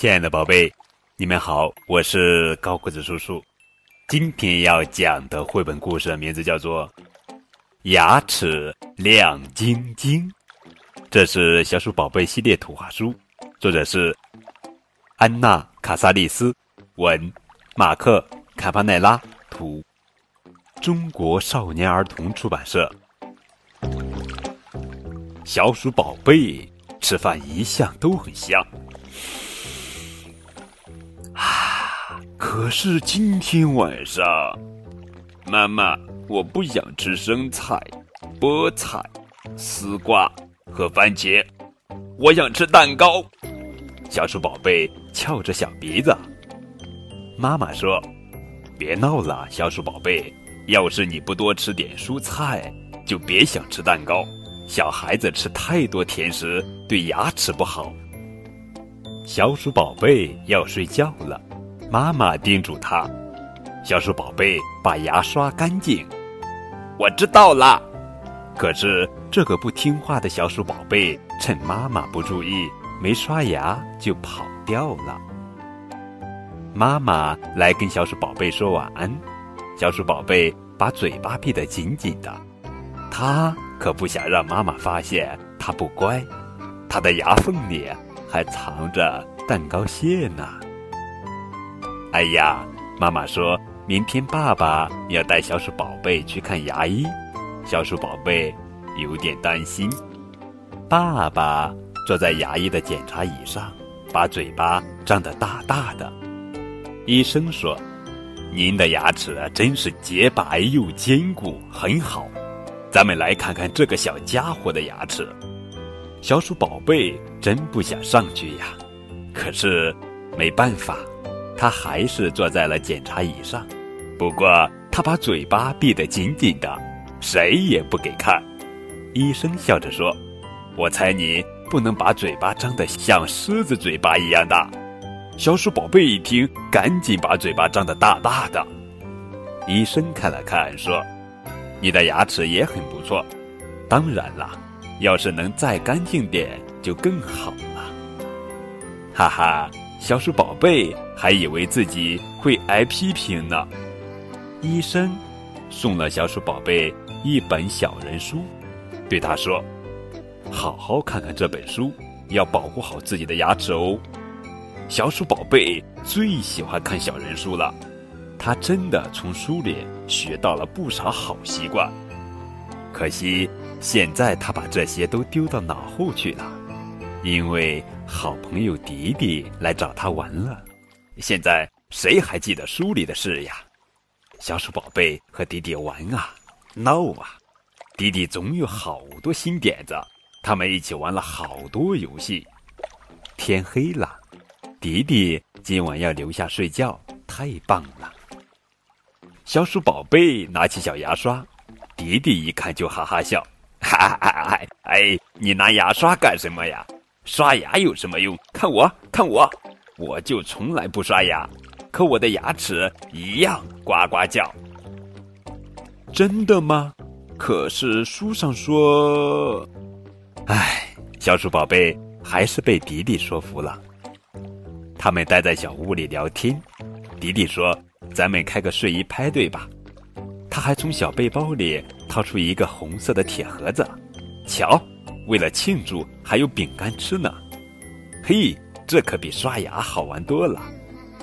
亲爱的宝贝，你们好，我是高个子叔叔。今天要讲的绘本故事名字叫做《牙齿亮晶晶》，这是小鼠宝贝系列图画书，作者是安娜·卡萨利斯，文，马克·卡帕奈拉，图，中国少年儿童出版社。小鼠宝贝吃饭一向都很香。啊 可是今天晚上，妈妈，我不想吃生菜、菠菜、丝瓜和番茄，我想吃蛋糕。小鼠宝贝翘着小鼻子。妈妈说：“别闹了，小鼠宝贝，要是你不多吃点蔬菜，就别想吃蛋糕。小孩子吃太多甜食对牙齿不好。”小鼠宝贝要睡觉了。妈妈叮嘱他：“小鼠宝贝，把牙刷干净。”我知道了。可是这个不听话的小鼠宝贝，趁妈妈不注意，没刷牙就跑掉了。妈妈来跟小鼠宝贝说晚安。小鼠宝贝把嘴巴闭得紧紧的，他可不想让妈妈发现他不乖。他的牙缝里还藏着蛋糕屑呢。哎呀，妈妈说明天爸爸要带小鼠宝贝去看牙医，小鼠宝贝有点担心。爸爸坐在牙医的检查椅上，把嘴巴张得大大的。医生说：“您的牙齿真是洁白又坚固，很好。咱们来看看这个小家伙的牙齿。”小鼠宝贝真不想上去呀，可是没办法。他还是坐在了检查椅上，不过他把嘴巴闭得紧紧的，谁也不给看。医生笑着说：“我猜你不能把嘴巴张得像狮子嘴巴一样大。”小鼠宝贝一听，赶紧把嘴巴张得大大的。医生看了看，说：“你的牙齿也很不错，当然了，要是能再干净点就更好了。”哈哈。小鼠宝贝还以为自己会挨批评呢。医生送了小鼠宝贝一本小人书，对他说：“好好看看这本书，要保护好自己的牙齿哦。”小鼠宝贝最喜欢看小人书了，他真的从书里学到了不少好习惯。可惜现在他把这些都丢到脑后去了。因为好朋友迪迪来找他玩了，现在谁还记得书里的事呀？小鼠宝贝和迪迪玩啊，闹啊，迪迪总有好多新点子，他们一起玩了好多游戏。天黑了，迪迪今晚要留下睡觉，太棒了。小鼠宝贝拿起小牙刷，迪迪一看就哈哈笑，哈哈哈！哎，你拿牙刷干什么呀？刷牙有什么用？看我，看我，我就从来不刷牙，可我的牙齿一样呱呱叫。真的吗？可是书上说……唉，小鼠宝贝还是被迪迪说服了。他们待在小屋里聊天，迪迪说：“咱们开个睡衣派对吧。”他还从小背包里掏出一个红色的铁盒子，瞧。为了庆祝，还有饼干吃呢。嘿，这可比刷牙好玩多了。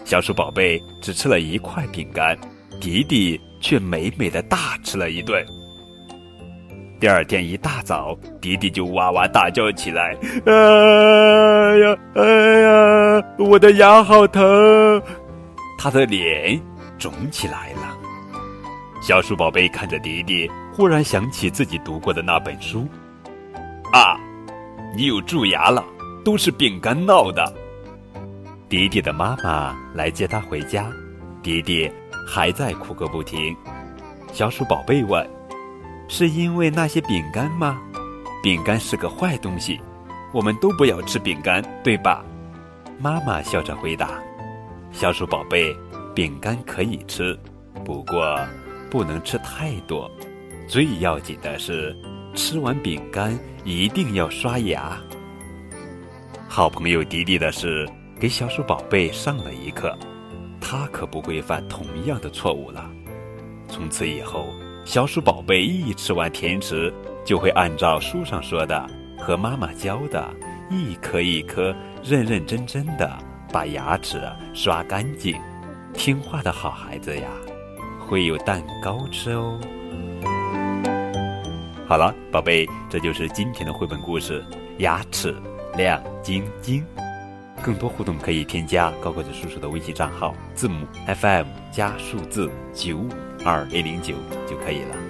小鼠宝贝只吃了一块饼干，迪迪却美美的大吃了一顿。第二天一大早，迪迪就哇哇大叫起来：“哎呀，哎呀，我的牙好疼！”他的脸肿起来了。小鼠宝贝看着迪迪，忽然想起自己读过的那本书。啊，你有蛀牙了，都是饼干闹的。迪迪的妈妈来接他回家，迪迪还在哭个不停。小鼠宝贝问：“是因为那些饼干吗？”饼干是个坏东西，我们都不要吃饼干，对吧？妈妈笑着回答：“小鼠宝贝，饼干可以吃，不过不能吃太多。最要紧的是。”吃完饼干一定要刷牙。好朋友迪迪的事给小鼠宝贝上了一课，他可不会犯同样的错误了。从此以后，小鼠宝贝一吃完甜食，就会按照书上说的和妈妈教的，一颗一颗认认真真的把牙齿刷干净。听话的好孩子呀，会有蛋糕吃哦。好了，宝贝，这就是今天的绘本故事《牙齿亮晶晶》。更多互动可以添加高个子叔叔的微信账号，字母 FM 加数字九五二零零九就可以了。